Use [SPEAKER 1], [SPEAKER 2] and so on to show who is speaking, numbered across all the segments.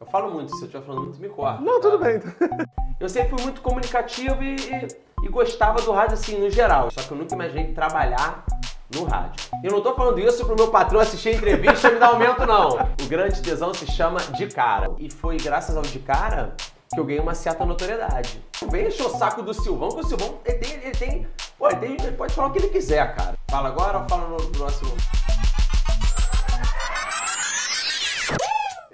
[SPEAKER 1] Eu falo muito, se eu estiver falando muito, me corta.
[SPEAKER 2] Não, tudo
[SPEAKER 1] tá?
[SPEAKER 2] bem.
[SPEAKER 1] Eu sempre fui muito comunicativo e, e- e gostava do rádio assim, no geral. Só que eu nunca imaginei trabalhar no rádio. Eu não tô falando isso pro meu patrão assistir a entrevista e me dar aumento, não. O grande tesão se chama De Cara. E foi graças ao De Cara que eu ganhei uma certa notoriedade. Vem encher o saco do Silvão, que o Silvão, ele tem, ele tem, pô, ele, tem, ele pode falar o que ele quiser, cara. Fala agora ou fala no próximo?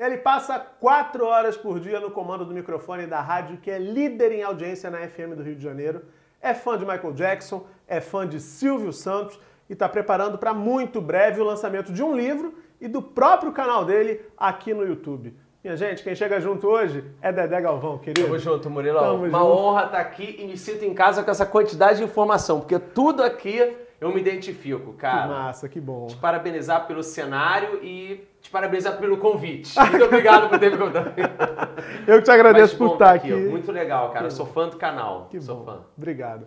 [SPEAKER 2] Ele passa quatro horas por dia no comando do microfone da rádio, que é líder em audiência na FM do Rio de Janeiro. É fã de Michael Jackson, é fã de Silvio Santos e está preparando para muito breve o lançamento de um livro e do próprio canal dele aqui no YouTube. Minha gente, quem chega junto hoje é Dedé Galvão, querido.
[SPEAKER 1] Tamo junto, Murilo.
[SPEAKER 2] Tamo
[SPEAKER 1] Uma
[SPEAKER 2] junto.
[SPEAKER 1] honra estar aqui e me sinto em casa com essa quantidade de informação, porque tudo aqui eu me identifico,
[SPEAKER 2] Que
[SPEAKER 1] cara.
[SPEAKER 2] massa, que bom.
[SPEAKER 1] Te parabenizar pelo cenário e te parabenizar pelo convite. Muito obrigado por ter me convidado.
[SPEAKER 2] Eu que te agradeço
[SPEAKER 1] Mas
[SPEAKER 2] por estar
[SPEAKER 1] tá
[SPEAKER 2] aqui.
[SPEAKER 1] Muito legal, cara. Eu sou fã do canal.
[SPEAKER 2] Que
[SPEAKER 1] sou
[SPEAKER 2] bom.
[SPEAKER 1] fã.
[SPEAKER 2] Obrigado.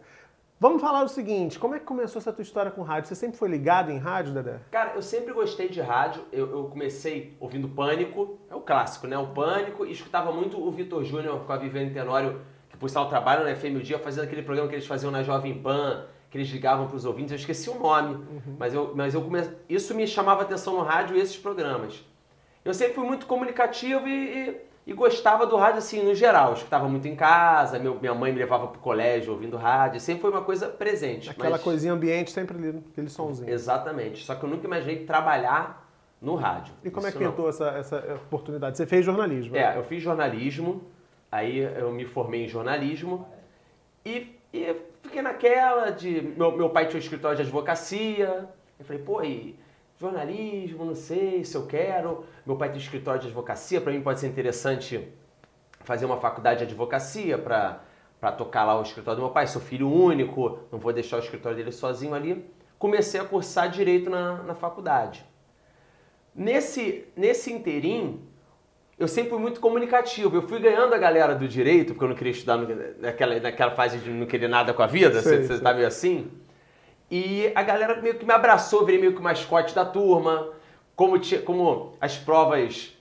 [SPEAKER 2] Vamos falar o seguinte, como é que começou essa tua história com rádio? Você sempre foi ligado em rádio, Dedé?
[SPEAKER 1] Cara, eu sempre gostei de rádio. Eu, eu comecei ouvindo Pânico, é o clássico, né? O Pânico, e escutava muito o Vitor Júnior com a Viviane Tenório, que por sinal trabalham na FM o Dia, fazendo aquele programa que eles faziam na Jovem Pan, que eles ligavam para os ouvintes. Eu esqueci o nome, mas, eu, mas eu come... isso me chamava atenção no rádio e esses programas. Eu sempre fui muito comunicativo e, e- e gostava do rádio assim, no geral. Eu escutava muito em casa, meu- minha mãe me levava pro colégio ouvindo rádio, sempre foi uma coisa presente.
[SPEAKER 2] Aquela
[SPEAKER 1] mas-
[SPEAKER 2] coisinha ambiente sempre ali, aquele sonzinho.
[SPEAKER 1] Exatamente. Só que eu nunca imaginei trabalhar no rádio.
[SPEAKER 2] E como é
[SPEAKER 1] Isso
[SPEAKER 2] que
[SPEAKER 1] não.
[SPEAKER 2] pintou essa, essa oportunidade? Você fez jornalismo? né?
[SPEAKER 1] É, eu fiz jornalismo, aí eu me formei em jornalismo e, e fiquei naquela de. Meu, meu pai tinha um escritório de advocacia. Eu falei, pô, e jornalismo, não sei se eu quero. Meu pai tem um escritório de advocacia, para mim pode ser interessante fazer uma faculdade de advocacia para tocar lá o escritório do meu pai. Sou filho único, não vou deixar o escritório dele sozinho ali. Comecei a cursar direito na, na faculdade. Nesse, nesse interim, eu sempre fui muito comunicativo. Eu fui ganhando a galera do direito, porque eu não queria estudar no- naquela, naquela fase de não querer nada com a vida,
[SPEAKER 2] Sei,
[SPEAKER 1] você
[SPEAKER 2] sei.
[SPEAKER 1] tá meio assim. E a galera meio que me abraçou, virei meio que o mascote da turma. Como, como as provas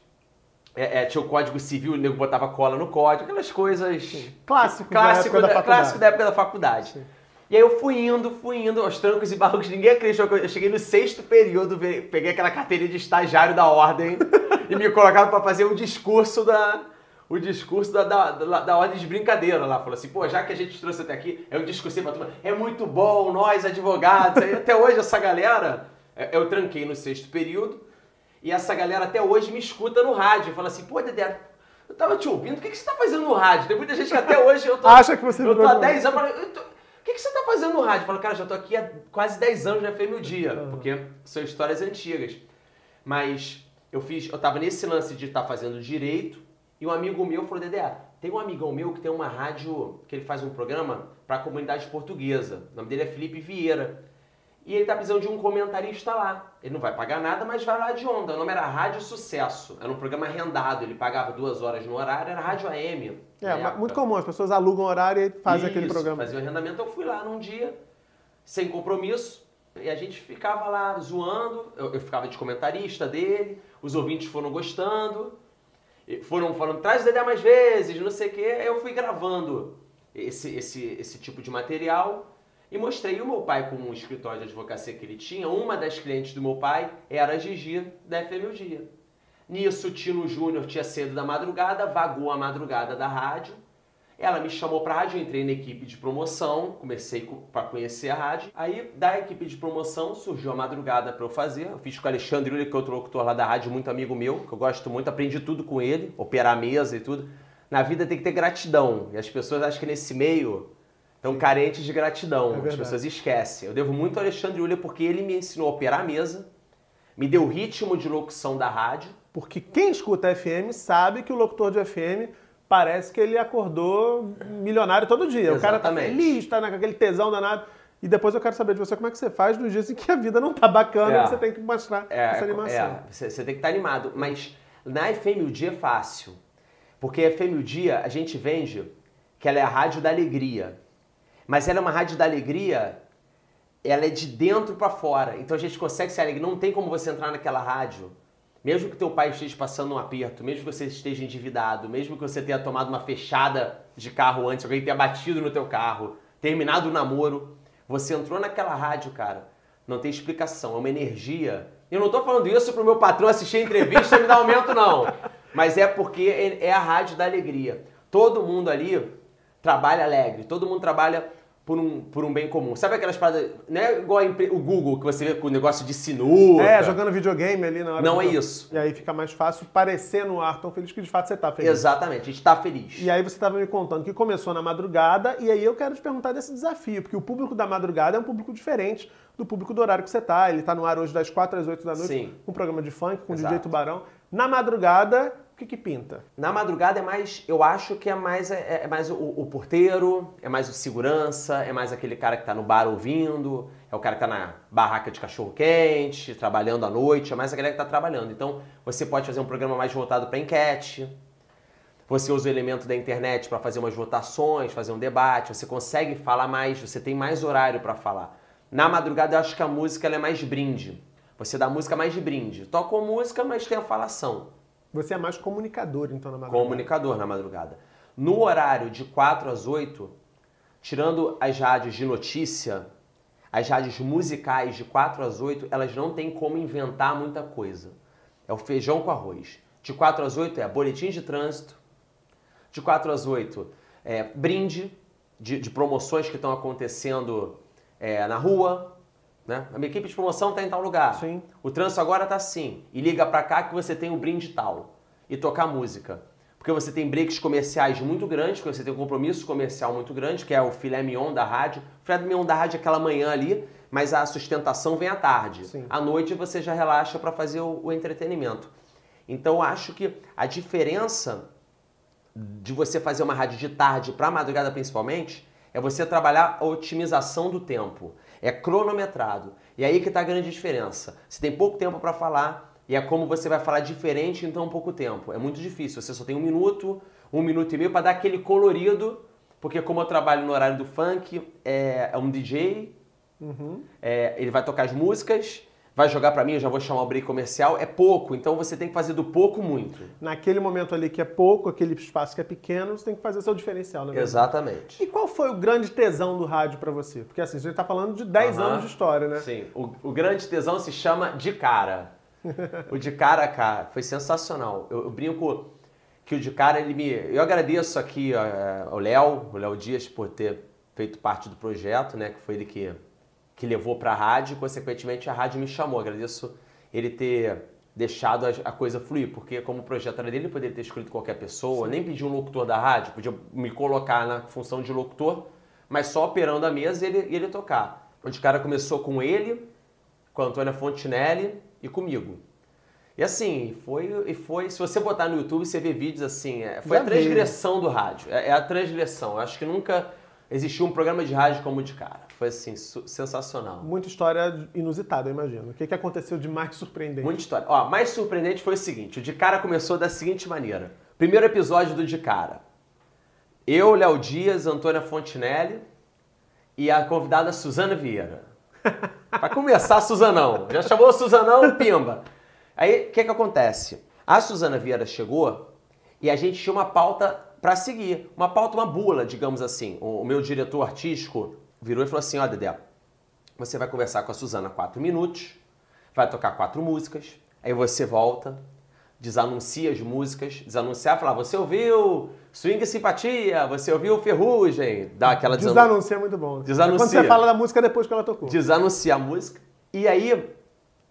[SPEAKER 1] é, é, tinha o código civil, o nego botava cola no código, aquelas coisas.
[SPEAKER 2] Clássico,
[SPEAKER 1] Clássico
[SPEAKER 2] da,
[SPEAKER 1] da,
[SPEAKER 2] época da
[SPEAKER 1] clássico
[SPEAKER 2] faculdade.
[SPEAKER 1] da época da faculdade.
[SPEAKER 2] Sim.
[SPEAKER 1] E aí eu fui indo, fui indo, aos trancos e barrancos, ninguém acreditou que eu, cheguei no sexto período, peguei aquela carteirinha de estagiário da ordem e me colocaram pra fazer o discurso da. O discurso da, da, da, da ordem de brincadeira lá. Falou assim, pô, já que a gente te trouxe até aqui, é um discurso pra turma, é muito bom, nós, advogados. Aí, até hoje essa galera, é, eu tranquei no sexto período, e essa galera até hoje me escuta no rádio. Fala assim, pô, Dedé, eu tava te ouvindo, o que, que você tá fazendo no rádio? Tem muita gente que até hoje eu tô.
[SPEAKER 2] Acha que você
[SPEAKER 1] Eu tô há
[SPEAKER 2] no-
[SPEAKER 1] 10 anos, que, que você tá fazendo no rádio? Eu falo, cara, já tô aqui há quase 10 anos na FM o Dia,
[SPEAKER 2] Aham.
[SPEAKER 1] porque são histórias antigas. Mas eu fiz, eu tava nesse lance de estar fazendo direito, e um amigo meu falou, Dedé, tem um amigão meu que tem uma rádio, que ele faz um programa para a comunidade portuguesa. O nome dele é Felipe Vieira. E ele tá precisando de um comentarista lá. Ele não vai pagar nada, mas vai lá de onda. O nome era Rádio Sucesso. Era um programa rendado. Ele pagava duas horas no horário, era Rádio AM.
[SPEAKER 2] É, muito comum, as pessoas alugam horário e fazem aquele
[SPEAKER 1] Isso,
[SPEAKER 2] programa.
[SPEAKER 1] Fazia o arrendamento, eu fui lá num dia, sem compromisso, e a gente ficava lá zoando, eu, eu ficava de comentarista dele, os ouvintes foram gostando, e foram falando, traz o Dedé mais vezes, não sei o quê, aí eu fui gravando esse, esse, esse tipo de material e mostrei. O meu pai, com um escritório de advocacia que ele tinha, uma das clientes do meu pai era a Gigi da FM o Dia. Nisso, o Tino Júnior tinha cedo da madrugada, vagou a madrugada da rádio, ela me chamou pra rádio, eu entrei na equipe de promoção, comecei para conhecer a rádio. Aí, da equipe de promoção, surgiu a madrugada para eu fazer. Eu fiz com o Alexandre Uli, que é outro locutor lá da rádio, muito amigo meu, que eu gosto muito, aprendi tudo com ele, operar a mesa e tudo. Na vida tem que ter gratidão. E as pessoas acham que nesse meio estão carentes de gratidão.
[SPEAKER 2] É
[SPEAKER 1] as pessoas esquecem. Eu devo muito ao Alexandre Uli porque ele me ensinou a operar a mesa, me deu o ritmo de locução da rádio.
[SPEAKER 2] Porque quem escuta FM sabe que o locutor de FM parece que ele acordou milionário todo dia. O cara tá
[SPEAKER 1] Exatamente.
[SPEAKER 2] feliz, tá naquele tesão danado. E depois eu quero saber de você como é que você faz nos dias em que a vida não tá bacana
[SPEAKER 1] É.
[SPEAKER 2] e você tem que mostrar essa animação.
[SPEAKER 1] É, você, você tem que estar animado. Mas na FM o Dia é fácil. Porque a FM o Dia, a gente vende que ela é a rádio da alegria. Mas ela é uma rádio da alegria, ela é de dentro pra fora. Então a gente consegue ser alegre. Não tem como você entrar naquela rádio Mesmo que teu pai esteja passando um aperto, mesmo que você esteja endividado, mesmo que você tenha tomado uma fechada de carro antes, alguém tenha batido no teu carro, terminado o namoro, você entrou naquela rádio, cara, não tem explicação, é uma energia. Eu não tô falando isso pro meu patrão assistir a entrevista e me dar aumento, não. Mas é porque é a rádio da alegria. Todo mundo ali trabalha alegre, todo mundo trabalha por um, por um bem comum. Sabe aquelas paradas, não é igual o Google, que você vê com o negócio de sinuca.
[SPEAKER 2] É, jogando videogame ali na hora.
[SPEAKER 1] Não é isso.
[SPEAKER 2] E aí fica mais fácil parecer no ar tão feliz que de fato você tá feliz.
[SPEAKER 1] Exatamente, a gente tá feliz.
[SPEAKER 2] E aí você estava me contando que começou na madrugada, e aí eu quero te perguntar desse desafio, porque o público da madrugada é um público diferente do público do horário que você tá. Ele tá no ar hoje das 4 às 8 da noite,
[SPEAKER 1] Sim.
[SPEAKER 2] com um programa de funk, com
[SPEAKER 1] Exato.
[SPEAKER 2] DJ Tubarão. Na madrugada, o que que pinta?
[SPEAKER 1] Na madrugada é mais, eu acho que é mais, é, é mais o, o porteiro, é mais o segurança, é mais aquele cara que tá no bar ouvindo, é o cara que tá na barraca de cachorro quente, trabalhando à noite, é mais a galera que tá trabalhando. Então você pode fazer um programa mais voltado para enquete. Você usa o elemento da internet para fazer umas votações, fazer um debate, você consegue falar mais, você tem mais horário para falar. Na madrugada eu acho que a música é mais brinde. Você dá música mais de brinde. Toca música, mas tem a falação.
[SPEAKER 2] Você é mais comunicador, então, na madrugada.
[SPEAKER 1] Comunicador na madrugada. No horário de 4 às 8, tirando as rádios de notícia, as rádios musicais de 4 às 8, elas não têm como inventar muita coisa. É o feijão com arroz. De 4 às 8 é boletim de trânsito. De 4 às 8 é brinde de, de promoções que estão acontecendo é, na rua. Né? A minha equipe de promoção está em tal lugar.
[SPEAKER 2] Sim.
[SPEAKER 1] O trânsito agora está assim. E liga para cá que você tem um brinde tal. E tocar música. Porque você tem breaks comerciais muito grandes, porque você tem um compromisso comercial muito grande, que é o filé mignon da rádio. O filé mignon da rádio é aquela manhã ali, mas a sustentação vem à tarde.
[SPEAKER 2] Sim.
[SPEAKER 1] À noite você já relaxa para fazer o, o entretenimento. Então eu acho que a diferença de você fazer uma rádio de tarde para madrugada principalmente é você trabalhar a otimização do tempo. É cronometrado. E aí que está a grande diferença. Você tem pouco tempo para falar e é como você vai falar diferente em tão pouco tempo. É muito difícil. Você só tem um minuto, um minuto e meio para dar aquele colorido. Porque como eu trabalho no horário do funk, é, é um DJ, é, ele vai tocar as músicas, vai jogar para mim, eu já vou chamar o break comercial. É pouco, então você tem que fazer do pouco muito.
[SPEAKER 2] Naquele momento ali que é pouco, aquele espaço que é pequeno, você tem que fazer seu diferencial, né?
[SPEAKER 1] Exatamente.
[SPEAKER 2] E qual foi o grande tesão do rádio pra você? Porque assim, a gente tá falando de 10
[SPEAKER 1] Aham.
[SPEAKER 2] anos de história, né?
[SPEAKER 1] Sim, o, o grande tesão se chama De Cara. o De Cara, cara, foi sensacional. Eu, eu brinco que o De Cara, ele me... Eu agradeço aqui eh, ao Léo, o Léo Dias, por ter feito parte do projeto, né? Que foi ele que, que levou pra rádio e, consequentemente, a rádio me chamou. Agradeço ele ter deixado a, a coisa fluir, porque como o projeto era dele, ele poderia ter escolhido qualquer pessoa, nem pedir um locutor da rádio, podia me colocar na função de locutor, mas só operando a mesa e ele, ele tocar. O De Cara começou com ele, com a Antônia Fontinelli e comigo. E assim, foi, e foi. Se você botar no YouTube, você vê vídeos assim. é, foi
[SPEAKER 2] Já
[SPEAKER 1] a transgressão do rádio. É, é a transgressão. Eu acho que nunca existiu um programa de rádio como o de cara. Foi assim, sensacional.
[SPEAKER 2] Muita história inusitada, eu imagino. O que, que aconteceu de mais surpreendente?
[SPEAKER 1] Muita história. Ó, mais surpreendente foi o seguinte: o de cara começou da seguinte maneira. Primeiro episódio do de cara. Eu, Léo Dias, Antônia Fontinelli e a convidada Suzana Vieira. Pra começar, Suzanão. Já chamou o Suzanão, pimba. Aí, o que que acontece? A Suzana Vieira chegou e a gente tinha uma pauta pra seguir. Uma pauta, uma bula, digamos assim. O, meu diretor artístico virou e falou assim, ó, Dedé, você vai conversar com a Suzana quatro minutos, vai tocar quatro músicas, aí você volta, desanuncia as músicas, desanunciar, falar, você ouviu Swing e Simpatia, você ouviu Ferrugem, dá aquela desanu-
[SPEAKER 2] Desanuncia é muito bom.
[SPEAKER 1] Desanuncia.
[SPEAKER 2] É quando você fala da música depois que ela tocou.
[SPEAKER 1] desanuncia a música, e aí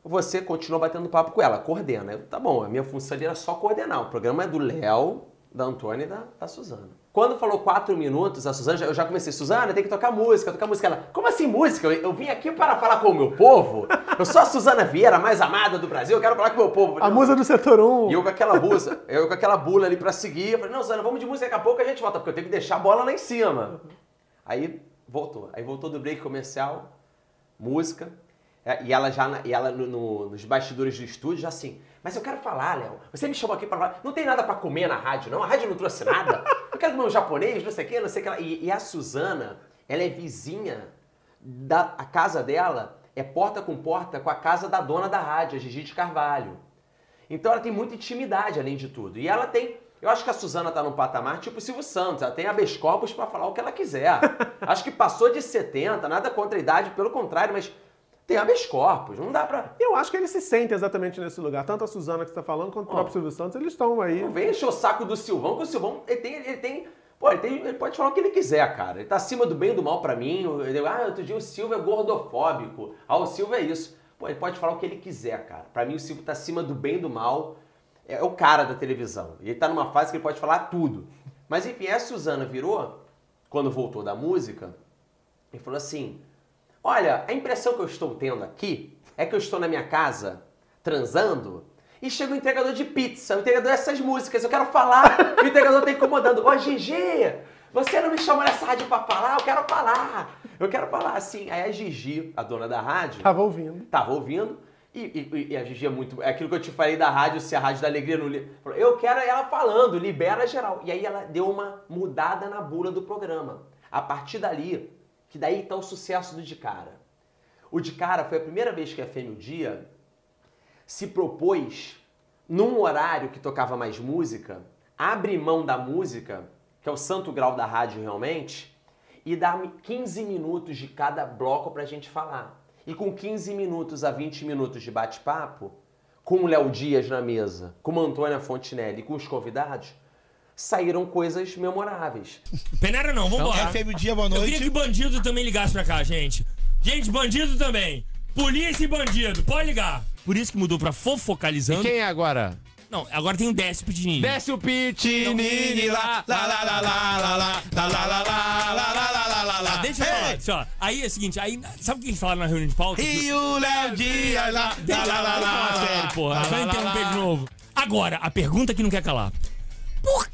[SPEAKER 1] você continua batendo papo com ela, coordena. Eu, tá bom, a minha função ali era só coordenar. O programa é do Léo, da Antônia e da, da Suzana. Quando falou quatro minutos, a Suzana, eu já comecei, Suzana, tem que tocar música, tocar música. Ela, como assim música? Eu, eu vim aqui para falar com o meu povo. Eu sou a Suzana Vieira, a mais amada do Brasil, eu quero falar com o meu povo.
[SPEAKER 2] A música do setor 1.
[SPEAKER 1] E eu com aquela bula, eu com aquela bula ali pra seguir, eu falei, não, Suzana, vamos de música, daqui a pouco a gente volta, porque eu tenho que deixar a bola lá em cima. Aí voltou. Aí voltou do break comercial, música. É, E ela já e ela no- no- nos bastidores do estúdio já assim. Mas eu quero falar, Léo. Você me chamou aqui pra falar. Não tem nada pra comer na rádio, não. A rádio não trouxe nada. Eu quero comer um japonês, não sei o que, não sei o que. lá. E, e a Suzana, ela é vizinha da a casa dela é porta com porta com a casa da dona da rádio, a Gigi de Carvalho. Então ela tem muita intimidade, além de tudo. E ela tem. Eu acho que a Suzana tá num patamar tipo Silvio Santos. Ela tem habeas corpus pra falar o que ela quiser. acho que passou de 70, nada contra a idade, pelo contrário, mas tem habeas corpus. Não dá pra.
[SPEAKER 2] Eu acho que ele se sente exatamente nesse lugar. Tanto a Suzana que você tá falando, quanto o próprio Silvio Santos, eles estão aí.
[SPEAKER 1] Não vem encher o saco do Silvão, que o Silvão ele tem. Ele tem Pô, ele, tem, ele, pode falar o que ele quiser, cara. Ele tá acima do bem e do mal pra mim. Eu, ah, outro dia o Silvio é gordofóbico. Ah, o Silvio é isso. Pô, ele pode falar o que ele quiser, cara. Pra mim o Silvio tá acima do bem e do mal. É, o cara da televisão. E ele tá numa fase que ele pode falar tudo. Mas enfim, a Suzana virou, quando voltou da música, e falou assim: Olha, a impressão que eu estou tendo aqui é que eu estou na minha casa transando e chega o entregador de pizza, o entregador dessas músicas, eu quero falar, o entregador tá incomodando. Ô Gigi, você não me chamou nessa rádio pra falar? Eu quero falar, eu quero falar. Assim, aí a Gigi, a dona da rádio...
[SPEAKER 2] Tava ouvindo.
[SPEAKER 1] Tava ouvindo. E, e, e, a Gigi é muito. É aquilo que eu te falei da rádio, se a rádio da alegria não. Eu quero ela falando, libera geral. E aí ela deu uma mudada na bula do programa. A partir dali, que daí tá o sucesso do De Cara. O De Cara foi a primeira vez que a Fêmea o Dia se propôs, num horário que tocava mais música, abrir mão da música, que é o santo grau da rádio realmente, e dar 15 minutos de cada bloco pra gente falar. E com 15 minutos a 20 minutos de bate-papo, com o Léo Dias na mesa, com a Antônia Fontinelli e com os convidados, saíram coisas memoráveis.
[SPEAKER 3] Peneira não, vambora.
[SPEAKER 4] FM o dia, boa noite.
[SPEAKER 3] Eu queria que bandido também ligasse pra cá, gente. Gente, bandido também. Polícia e bandido, pode ligar. Por isso que mudou pra fofocalizando.
[SPEAKER 4] Quem é agora?
[SPEAKER 3] Não, agora tem o Décio Pitinini.
[SPEAKER 4] Desce o pitinini lá, lá, lá, lá, lá, lá, lá, lá, lá, lá, lá, lá, lá, lá, lá, lá.
[SPEAKER 3] Deixa eu falar, deixa eu falar. Aí é o seguinte, aí, sabe o que eles falaram na reunião de pauta?
[SPEAKER 4] E o Léo Dias lá,
[SPEAKER 3] Deixa
[SPEAKER 4] lá,
[SPEAKER 3] eu
[SPEAKER 4] lá, lá,
[SPEAKER 3] falar
[SPEAKER 4] lá,
[SPEAKER 3] sério, porra.
[SPEAKER 4] lá,
[SPEAKER 3] Só
[SPEAKER 4] lá,
[SPEAKER 3] interromper
[SPEAKER 4] lá,
[SPEAKER 3] de
[SPEAKER 4] lá.
[SPEAKER 3] novo. Agora, a pergunta que não quer calar.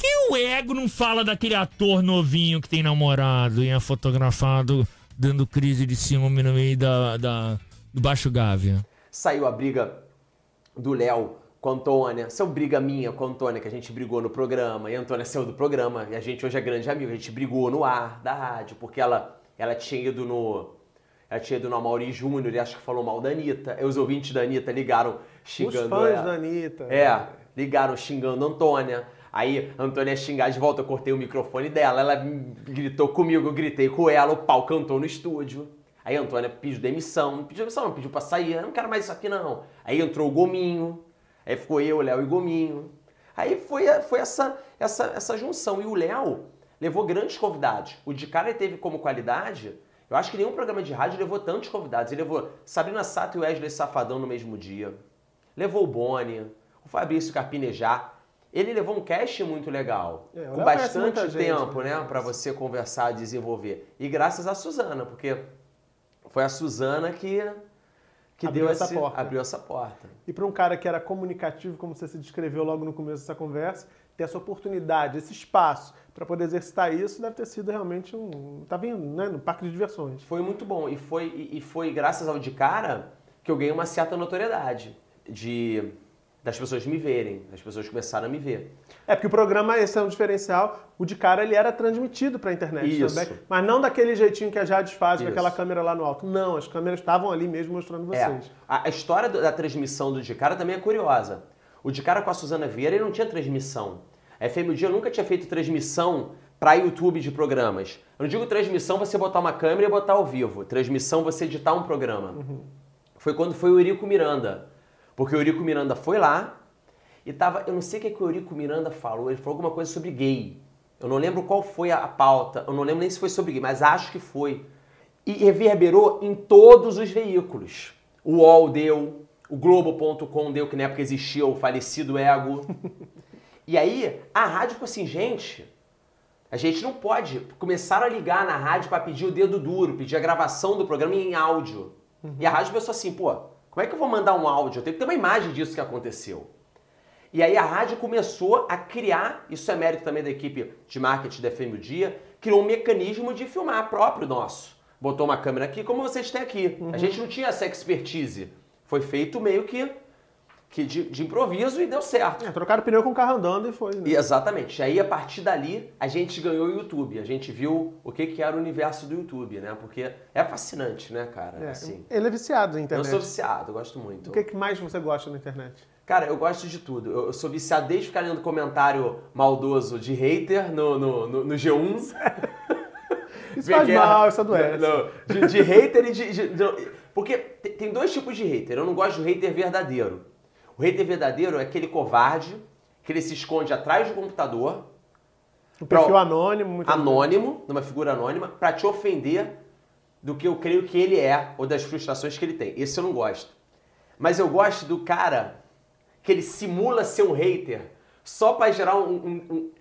[SPEAKER 3] Que o ego não fala daquele ator novinho que tem namorado e é fotografado dando crise de ciúme no meio da, da- do Baixo Gávea?
[SPEAKER 1] Saiu a briga do Léo com a Antônia, saiu briga minha com a Antônia, que a gente brigou no programa, e a Antônia saiu do programa, e a gente hoje é grande amigo, a gente brigou no ar da rádio, porque ela, ela tinha ido no. Ela tinha ido no Amaury Júnior e acho que falou mal da Anitta. Aí os ouvintes da Anitta ligaram
[SPEAKER 2] Os
[SPEAKER 1] xingando
[SPEAKER 2] fãs
[SPEAKER 1] ela.
[SPEAKER 2] da Anitta.
[SPEAKER 1] É, ligaram xingando a Antônia. Aí Antônia ia xingar de volta, eu cortei o microfone dela, ela gritou comigo, eu gritei com ela, o pau cantou no estúdio. Aí Antônia pediu demissão, não pediu demissão, não, pediu pra sair, eu não quero mais isso aqui não. Aí entrou o Gominho, aí ficou eu, o Léo e Gominho. Aí foi, foi essa, essa, essa junção. E o Léo levou grandes convidados. O de cara teve como qualidade, eu acho que nenhum programa de rádio levou tantos convidados. Ele levou Sabrina Sato e Wesley Safadão no mesmo dia. Levou o Boni, o Fabrício Carpinejar. Ele levou um cast muito legal,
[SPEAKER 2] É,
[SPEAKER 1] com bastante
[SPEAKER 2] muita gente,
[SPEAKER 1] tempo,
[SPEAKER 2] né?
[SPEAKER 1] né, para você conversar, desenvolver. E graças a Suzana, porque foi a Suzana que que
[SPEAKER 2] Abriu
[SPEAKER 1] deu
[SPEAKER 2] essa
[SPEAKER 1] esse-
[SPEAKER 2] porta.
[SPEAKER 1] abriu essa porta.
[SPEAKER 2] E para um cara que era comunicativo, como você se descreveu logo no começo dessa conversa, ter essa oportunidade, esse espaço para poder exercitar isso, deve ter sido realmente um. Tá vindo, né? No parque de diversões.
[SPEAKER 1] Foi muito bom e foi e foi graças ao de cara que eu ganhei uma certa notoriedade de das pessoas me verem, as pessoas começaram a me ver.
[SPEAKER 2] É porque o programa, esse é um diferencial, o de cara ele era transmitido para a internet
[SPEAKER 1] Isso.
[SPEAKER 2] também, mas não daquele jeitinho que a Jade faz, com aquela câmera lá no alto. Não, as câmeras estavam ali mesmo mostrando
[SPEAKER 1] É,
[SPEAKER 2] vocês.
[SPEAKER 1] a, a história do- da transmissão do De Cara também é curiosa. O De Cara com a Suzana Vieira ele não tinha transmissão. A FM Dia nunca tinha feito transmissão para YouTube de programas. Eu não digo transmissão você botar uma câmera e botar ao vivo. Transmissão você editar um programa. Foi quando foi o Eurico Miranda. Porque o Eurico Miranda foi lá e tava. Eu não sei o que, que o Eurico Miranda falou. Ele falou alguma coisa sobre gay. Eu não lembro qual foi a, a pauta. Eu não lembro nem se foi sobre gay, mas acho que foi. E reverberou em todos os veículos. O UOL deu, o Globo.com deu, que na época existia o falecido Ego. e aí, a rádio ficou assim, gente, a gente não pode. Começaram a ligar na rádio para pedir o dedo duro, pedir a gravação do programa em áudio. E a rádio pensou assim, pô, como é que eu vou mandar um áudio? Eu tenho que ter uma imagem disso que aconteceu. E aí a rádio começou a criar, isso é mérito também da equipe de marketing da FM o Dia, criou um mecanismo de filmar próprio nosso. Botou uma câmera aqui, como vocês têm aqui. A gente não tinha essa expertise. Foi feito meio que, que de, de improviso e deu certo.
[SPEAKER 2] É, trocaram pneu com o carro andando e foi. Né?
[SPEAKER 1] E exatamente. Aí, a partir dali, a gente ganhou o YouTube. A gente viu o que, que era o universo do YouTube, né? Porque é fascinante, né, cara?
[SPEAKER 2] É,
[SPEAKER 1] Assim.
[SPEAKER 2] Ele é viciado na
[SPEAKER 1] Eu
[SPEAKER 2] internet.
[SPEAKER 1] sou viciado, eu gosto muito.
[SPEAKER 2] O que que mais você gosta na internet?
[SPEAKER 1] Cara, eu gosto de tudo. Eu, eu sou viciado desde ficar lendo comentário maldoso de hater no, no, no, no G1.
[SPEAKER 2] Isso faz mal, isso adoece.
[SPEAKER 1] Não, de, de hater e de, de- de- Porque te- tem dois tipos de hater. Eu não gosto do hater verdadeiro. O hater verdadeiro é aquele covarde que ele se esconde atrás do computador,
[SPEAKER 2] Um perfil
[SPEAKER 1] Pro-
[SPEAKER 2] anônimo. Muito
[SPEAKER 1] anônimo, numa figura anônima, pra te ofender do que eu creio que ele é ou das frustrações que ele tem. Esse eu não gosto. Mas eu gosto do cara que ele simula ser um hater só pra gerar um. um- um-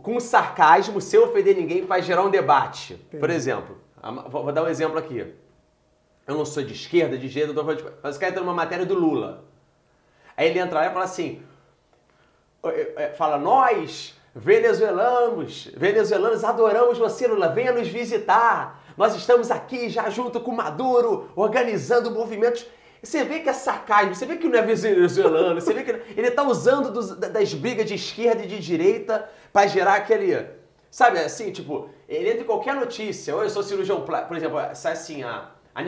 [SPEAKER 1] com sarcasmo, sem ofender ninguém, pra gerar um debate. Por exemplo, vou, dar um exemplo aqui. Eu não sou de esquerda, de de- mas o cara entra numa matéria do Lula. Aí ele entra lá e fala assim: é, é, fala, nós, venezuelanos, venezuelanos, adoramos você, Lula, venha nos visitar. Nós estamos aqui já junto com Maduro, organizando movimentos. Você vê que é sarcasmo, você vê que não é venezuelano, você vê que ele está usando dos- da- das brigas de esquerda e de direita para gerar aquele. Sabe assim, tipo, ele entra em qualquer notícia, ou eu sou cirurgião por exemplo, sai assim, a, a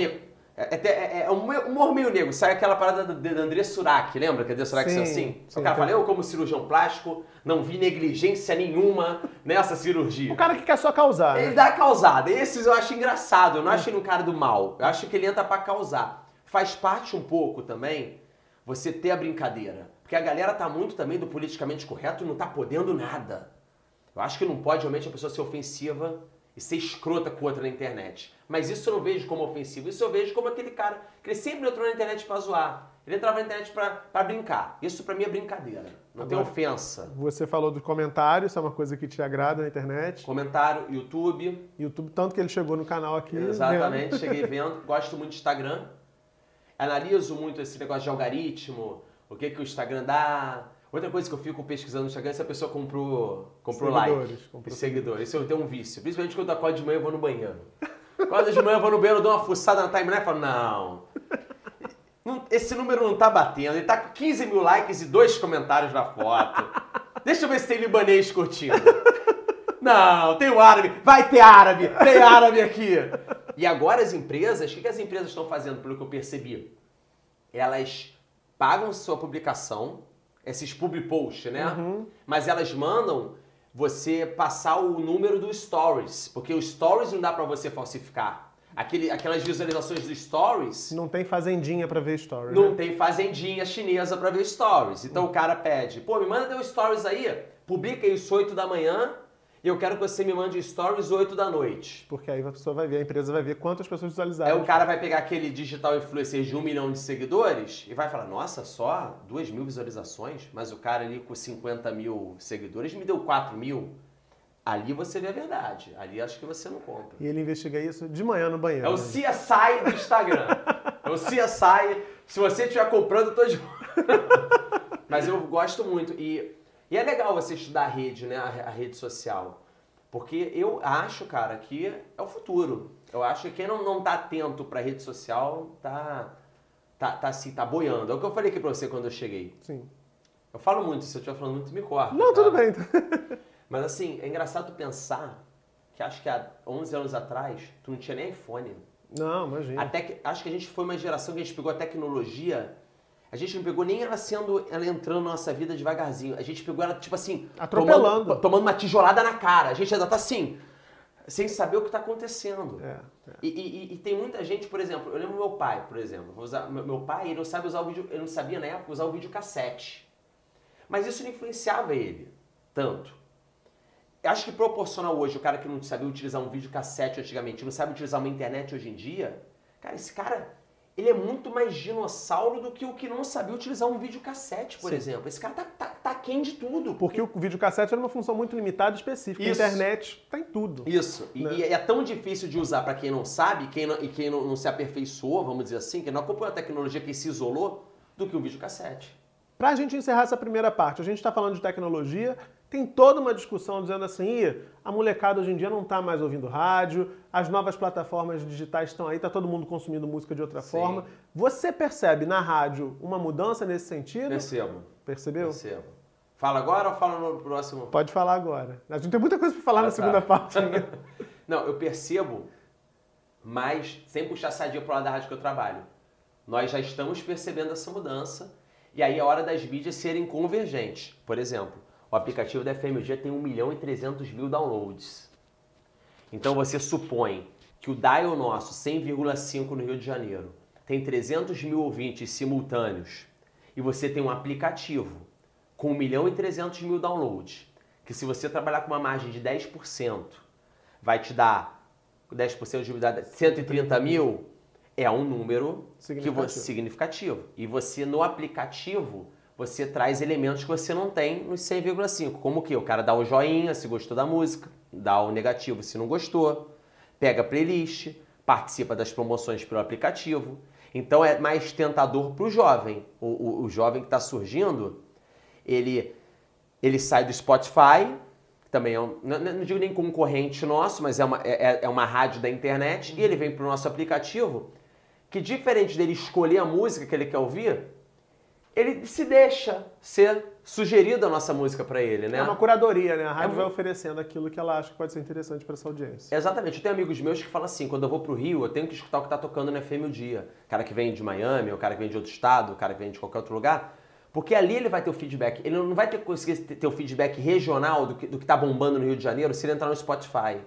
[SPEAKER 1] é, é, é um humor meio negro, sai aquela parada do André Surak, lembra que André Surak
[SPEAKER 2] Sim,
[SPEAKER 1] assim?
[SPEAKER 2] sim,
[SPEAKER 1] o cara fala, eu como cirurgião plástico não vi negligência nenhuma nessa cirurgia.
[SPEAKER 2] O cara que quer só causar.
[SPEAKER 1] Ele
[SPEAKER 2] Né?
[SPEAKER 1] dá causada. Esses eu acho engraçado. Eu não acho ele um cara do mal. Eu acho que ele entra pra causar. Faz parte um pouco também você ter a brincadeira. Porque a galera tá muito também do politicamente correto e não tá podendo nada. Eu acho que não pode realmente a pessoa ser ofensiva e ser escrota com outra na internet. Mas isso eu não vejo como ofensivo. Isso eu vejo como aquele cara que ele sempre entrou na internet pra zoar. Ele entrava na internet pra, pra brincar. Isso pra mim é brincadeira. Não tem
[SPEAKER 2] Agora-
[SPEAKER 1] ofensa.
[SPEAKER 2] Você falou do comentário, isso é uma coisa que te agrada na internet.
[SPEAKER 1] Comentário, YouTube,
[SPEAKER 2] YouTube, tanto que ele chegou no canal aqui.
[SPEAKER 1] Exatamente,
[SPEAKER 2] vendo.
[SPEAKER 1] cheguei vendo. Gosto muito de Instagram. Analiso muito esse negócio de algoritmo, o que, que o Instagram dá. Outra coisa que eu fico pesquisando no Instagram é se a pessoa comprou, comprou
[SPEAKER 2] Seguidores,
[SPEAKER 1] like.
[SPEAKER 2] comprou
[SPEAKER 1] seguidores. Isso eu tenho um vício. Principalmente quando eu acordo de manhã eu vou no banheiro. Quando de manhã eu vou no banheiro, dou uma fuçada na timeline e falo, não. Esse número não tá batendo. Ele tá com 15 mil likes e dois comentários na foto. Deixa eu ver se tem libanês curtindo. Não, tem o árabe. Vai ter árabe. Tem árabe aqui. E agora as empresas, o que as empresas estão fazendo, pelo que eu percebi? Elas pagam sua publicação, esses public posts, né? Mas elas mandam você passar o número do stories, porque o stories não dá pra você falsificar. Aquele, aquelas visualizações do stories
[SPEAKER 2] Não tem fazendinha pra ver story.
[SPEAKER 1] não
[SPEAKER 2] né?
[SPEAKER 1] tem fazendinha chinesa pra ver stories. Então o cara pede, pô, me manda teu stories aí, publica isso 8 da manhã e eu quero que você me mande stories 8 da noite.
[SPEAKER 2] Porque aí a pessoa vai ver, a empresa vai ver quantas pessoas
[SPEAKER 1] Aí
[SPEAKER 2] visualizaram.
[SPEAKER 1] o cara vai pegar aquele digital influencer de um milhão de seguidores e vai falar, nossa, só duas mil visualizações? Mas o cara ali com 50 mil seguidores me deu 4 mil. Ali você vê a verdade. Ali acho que você não compra.
[SPEAKER 2] E ele investiga isso de manhã no banheiro.
[SPEAKER 1] É o
[SPEAKER 2] né?
[SPEAKER 1] CSI do Instagram. É o CSI. Se você estiver comprando, eu tô de Mas eu gosto muito. E, e é legal você estudar a rede, né? A, a rede social. Porque eu acho, cara, que é o futuro. Eu acho que quem não, não tá atento pra rede social tá, tá, tá assim, tá boiando. É o que eu falei aqui pra você quando eu cheguei.
[SPEAKER 2] Sim.
[SPEAKER 1] Eu falo muito, se eu estiver falando muito, me corta.
[SPEAKER 2] Não,
[SPEAKER 1] tá?
[SPEAKER 2] tudo bem.
[SPEAKER 1] Mas assim, é engraçado pensar que acho que há 11 anos atrás, tu não tinha nem iPhone.
[SPEAKER 2] Não, imagina.
[SPEAKER 1] Até que, acho que a gente foi uma geração que a gente pegou a tecnologia. A gente não pegou nem ela sendo, ela entrando na nossa vida devagarzinho. A gente pegou ela, tipo assim,
[SPEAKER 2] Atropelando.
[SPEAKER 1] Tomando, tomando uma tijolada na cara. A gente ainda tá assim, sem saber o que tá acontecendo.
[SPEAKER 2] É, é.
[SPEAKER 1] E, e- e tem muita gente, por exemplo, eu lembro meu pai, por exemplo. Usar- meu, meu pai, ele não sabe usar o vídeo, ele não sabia na época usar o videocassete. Mas isso não influenciava ele tanto. Eu Acho que proporcional hoje, o cara que não sabia utilizar um videocassete antigamente, não sabe utilizar uma internet hoje em dia, cara, esse cara, ele é muito mais dinossauro do que o que não sabia utilizar um videocassete, por
[SPEAKER 2] Sim.
[SPEAKER 1] exemplo. Esse cara tá, tá, tá aquém de tudo.
[SPEAKER 2] Porque o videocassete era uma função muito limitada e específica.
[SPEAKER 1] Isso.
[SPEAKER 2] A internet tá em tudo.
[SPEAKER 1] Isso. E,
[SPEAKER 2] Né?
[SPEAKER 1] e é tão difícil de usar pra quem não sabe quem não- e quem não, não se aperfeiçoou, vamos dizer assim, que não acompanhou a tecnologia, que se isolou, do que o videocassete.
[SPEAKER 2] Pra gente encerrar essa primeira parte, a gente está falando de tecnologia, tem toda uma discussão dizendo assim, "Ih, a molecada hoje em dia não está mais ouvindo rádio, as novas plataformas digitais estão aí, tá todo mundo consumindo música de outra
[SPEAKER 1] Sim.
[SPEAKER 2] forma. Você percebe na rádio uma mudança nesse sentido?
[SPEAKER 1] Percebo.
[SPEAKER 2] Percebeu?
[SPEAKER 1] Percebo. Fala agora ou fala no próximo?
[SPEAKER 2] Pode falar agora. A gente tem muita coisa para falar
[SPEAKER 1] Ah,
[SPEAKER 2] na
[SPEAKER 1] tá.
[SPEAKER 2] segunda parte.
[SPEAKER 1] Não, eu percebo, mas sem puxar sardinha pro lado da rádio que eu trabalho. Nós já estamos percebendo essa mudança E aí é hora das mídias serem convergentes. Por exemplo, o aplicativo da FMG tem 1 milhão e 300 mil downloads. Então você supõe que o dial nosso, 100,5 no Rio de Janeiro, tem 300 mil ouvintes simultâneos e você tem um aplicativo com 1 milhão e 300 mil downloads, que se você trabalhar com uma margem de 10%, vai te dar 10% de unidade, 130 mil, é um número significativo. Que você, significativo. E você, no aplicativo, você traz elementos que você não tem nos 100,5. Como que? O cara dá o joinha se gostou da música, dá o negativo se não gostou, pega a playlist, participa das promoções pelo aplicativo. Então é mais tentador para o jovem. O, o jovem que está surgindo, ele, ele sai do Spotify, também é um, não, não, digo nem concorrente nosso, mas é uma, é, é, é uma rádio da internet, e ele vem para o nosso aplicativo, que diferente dele escolher a música que ele quer ouvir, ele se deixa ser sugerido a nossa música para ele, né?
[SPEAKER 2] É uma curadoria, né? A rádio é vai oferecendo aquilo que ela acha que pode ser interessante para essa audiência.
[SPEAKER 1] Exatamente. Eu tenho amigos meus que falam assim, quando eu vou pro Rio, eu tenho que escutar o que tá tocando no FM o dia. O cara que vem de Miami, o cara que vem de outro estado, o cara que vem de qualquer outro lugar. Porque ali ele vai ter o feedback. Ele não vai ter conseguir ter o feedback regional do que, do que tá bombando no Rio de Janeiro se ele entrar no Spotify.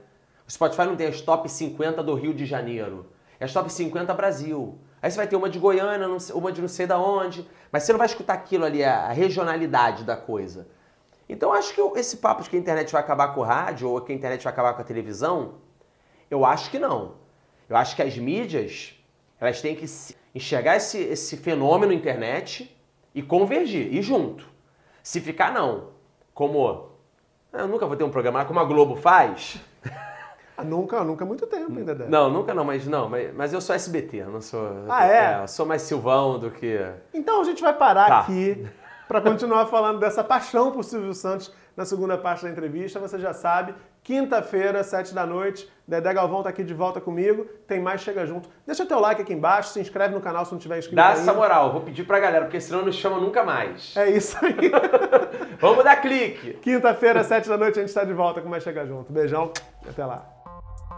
[SPEAKER 1] O Spotify não tem as top 50 do Rio de Janeiro. É as top 50 Brasil. Aí você vai ter uma de Goiânia, uma de não sei da onde, mas você não vai escutar aquilo ali, a regionalidade da coisa. Então acho que esse papo de que a internet vai acabar com o rádio ou que a internet vai acabar com a televisão, eu acho que não. Eu acho que as mídias, elas têm que enxergar esse, esse fenômeno internet e convergir, e junto. Se ficar não, como eu nunca vou ter um programa como a Globo faz,
[SPEAKER 2] Ah, nunca, nunca há muito tempo ainda, deve.
[SPEAKER 1] Não, nunca não, mas não, mas, mas eu sou SBT, eu não sou.
[SPEAKER 2] Ah, é?
[SPEAKER 1] é sou mais Silvão do que.
[SPEAKER 2] Então a gente vai parar tá. aqui para continuar falando dessa paixão por Silvio Santos na segunda parte da entrevista. Você já sabe, quinta-feira, sete da noite, Dedé Galvão tá aqui de volta comigo. Tem mais Chega Junto. Deixa teu like aqui embaixo, se inscreve no canal se não tiver inscrito
[SPEAKER 1] Dá
[SPEAKER 2] ainda.
[SPEAKER 1] essa moral, vou pedir pra galera, porque senão não chama nunca mais.
[SPEAKER 2] É isso aí.
[SPEAKER 1] Vamos dar clique.
[SPEAKER 2] Quinta-feira, sete da noite, a gente está de volta com mais Chega Junto. Beijão, até lá.